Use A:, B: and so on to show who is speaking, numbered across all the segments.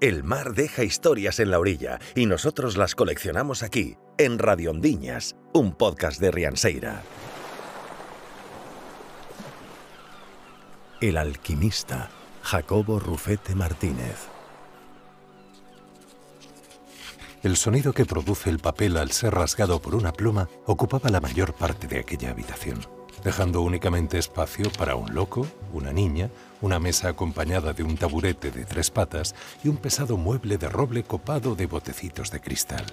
A: El mar deja historias en la orilla y nosotros las coleccionamos aquí, en Radiondiñas, un podcast de Rianseira. El alquimista, Jacobo Rufete Martínez.
B: El sonido que produce el papel al ser rasgado por una pluma ocupaba la mayor parte de aquella habitación, dejando únicamente espacio para un loco, una niña, una mesa acompañada de un taburete de tres patas y un pesado mueble de roble copado de botecitos de cristal.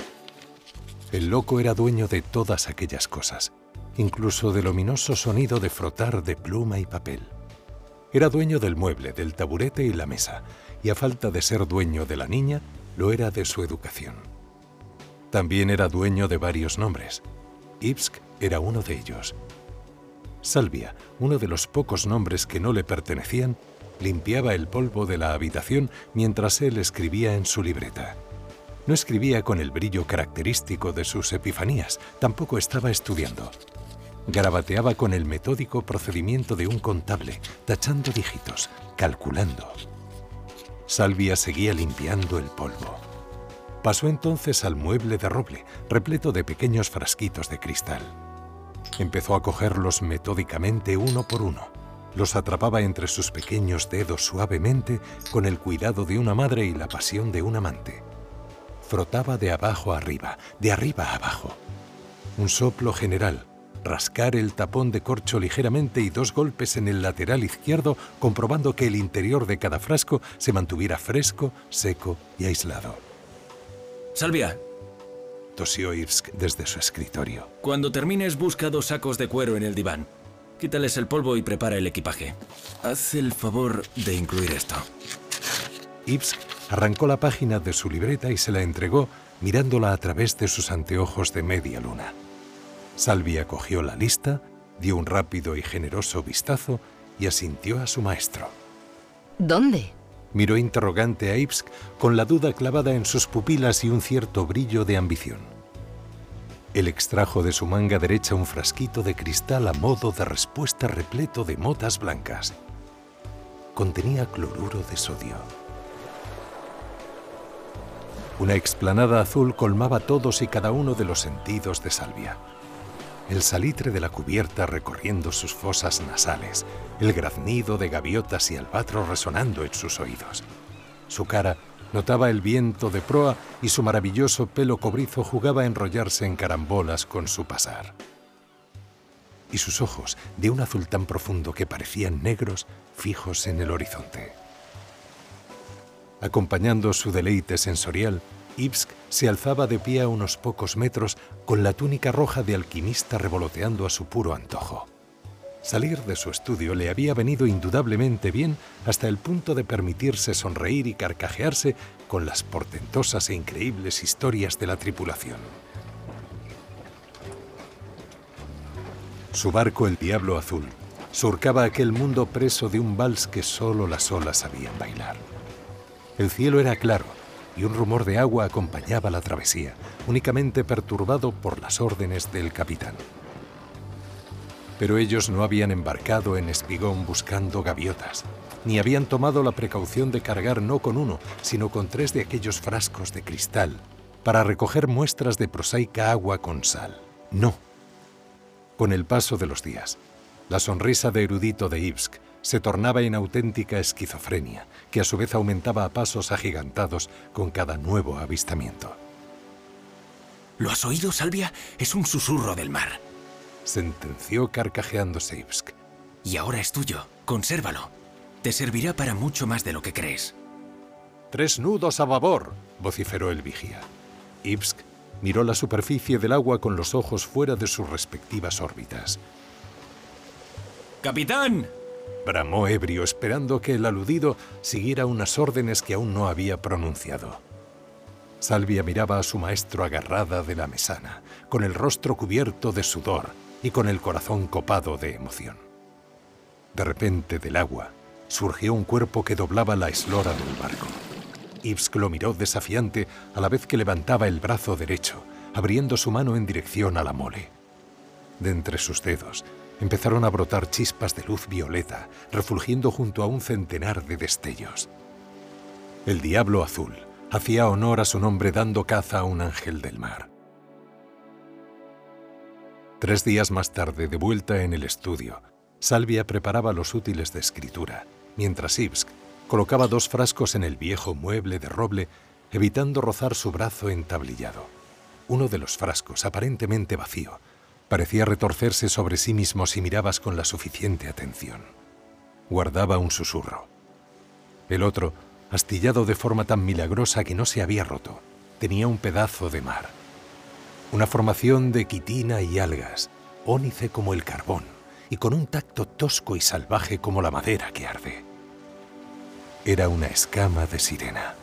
B: El loco era dueño de todas aquellas cosas, incluso del ominoso sonido de frotar de pluma y papel. Era dueño del mueble, del taburete y la mesa, y a falta de ser dueño de la niña, lo era de su educación. También era dueño de varios nombres. Ibsk era uno de ellos. Salvia, uno de los pocos nombres que no le pertenecían, limpiaba el polvo de la habitación mientras él escribía en su libreta. No escribía con el brillo característico de sus epifanías, tampoco estaba estudiando. Garabateaba con el metódico procedimiento de un contable, tachando dígitos, calculando. Salvia seguía limpiando el polvo. Pasó entonces al mueble de roble, repleto de pequeños frasquitos de cristal. Empezó a cogerlos metódicamente uno por uno. Los atrapaba entre sus pequeños dedos suavemente con el cuidado de una madre y la pasión de un amante. Frotaba de abajo arriba, de arriba a abajo. Un soplo general, rascar el tapón de corcho ligeramente y dos golpes en el lateral izquierdo, comprobando que el interior de cada frasco se mantuviera fresco, seco y aislado.
C: Salvia.
B: Tosió Irsk desde su escritorio.
C: Cuando termines, busca dos sacos de cuero en el diván. Quítales el polvo y prepara el equipaje. Haz el favor de incluir esto.
B: Ibs arrancó la página de su libreta y se la entregó mirándola a través de sus anteojos de media luna. Salvia cogió la lista, dio un rápido y generoso vistazo y asintió a su maestro.
D: ¿Dónde?
B: Miró interrogante a Ibsk con la duda clavada en sus pupilas y un cierto brillo de ambición. Él extrajo de su manga derecha un frasquito de cristal a modo de respuesta repleto de motas blancas. Contenía cloruro de sodio. Una explanada azul colmaba todos y cada uno de los sentidos de Salvia el salitre de la cubierta recorriendo sus fosas nasales, el graznido de gaviotas y albatros resonando en sus oídos. Su cara notaba el viento de proa y su maravilloso pelo cobrizo jugaba a enrollarse en carambolas con su pasar. Y sus ojos, de un azul tan profundo que parecían negros, fijos en el horizonte. Acompañando su deleite sensorial, Ibsk se alzaba de pie a unos pocos metros con la túnica roja de alquimista revoloteando a su puro antojo. Salir de su estudio le había venido indudablemente bien hasta el punto de permitirse sonreír y carcajearse con las portentosas e increíbles historias de la tripulación. Su barco, el Diablo Azul, surcaba aquel mundo preso de un vals que solo las olas sabían bailar. El cielo era claro y un rumor de agua acompañaba la travesía, únicamente perturbado por las órdenes del capitán. Pero ellos no habían embarcado en espigón buscando gaviotas, ni habían tomado la precaución de cargar no con uno, sino con tres de aquellos frascos de cristal, para recoger muestras de prosaica agua con sal. No. Con el paso de los días, la sonrisa de erudito de Ibsk se tornaba en auténtica esquizofrenia, que a su vez aumentaba a pasos agigantados con cada nuevo avistamiento.
C: ¿Lo has oído, Salvia? Es un susurro del mar.
B: Sentenció carcajeando Seivsk.
C: Y ahora es tuyo. Consérvalo. Te servirá para mucho más de lo que crees.
B: Tres nudos a babor, vociferó el vigía. Ibsk miró la superficie del agua con los ojos fuera de sus respectivas órbitas.
C: ¡Capitán!
B: Bramó ebrio esperando que el aludido siguiera unas órdenes que aún no había pronunciado. Salvia miraba a su maestro agarrada de la mesana, con el rostro cubierto de sudor y con el corazón copado de emoción. De repente del agua surgió un cuerpo que doblaba la eslora del barco. Ibsk lo miró desafiante a la vez que levantaba el brazo derecho, abriendo su mano en dirección a la mole. De entre sus dedos empezaron a brotar chispas de luz violeta, refulgiendo junto a un centenar de destellos. El Diablo Azul hacía honor a su nombre dando caza a un ángel del mar. Tres días más tarde, de vuelta en el estudio, Salvia preparaba los útiles de escritura, mientras Ibsk colocaba dos frascos en el viejo mueble de roble, evitando rozar su brazo entablillado. Uno de los frascos, aparentemente vacío, parecía retorcerse sobre sí mismo si mirabas con la suficiente atención. Guardaba un susurro. El otro, astillado de forma tan milagrosa que no se había roto, tenía un pedazo de mar. Una formación de quitina y algas, ónice como el carbón, y con un tacto tosco y salvaje como la madera que arde. Era una escama de sirena.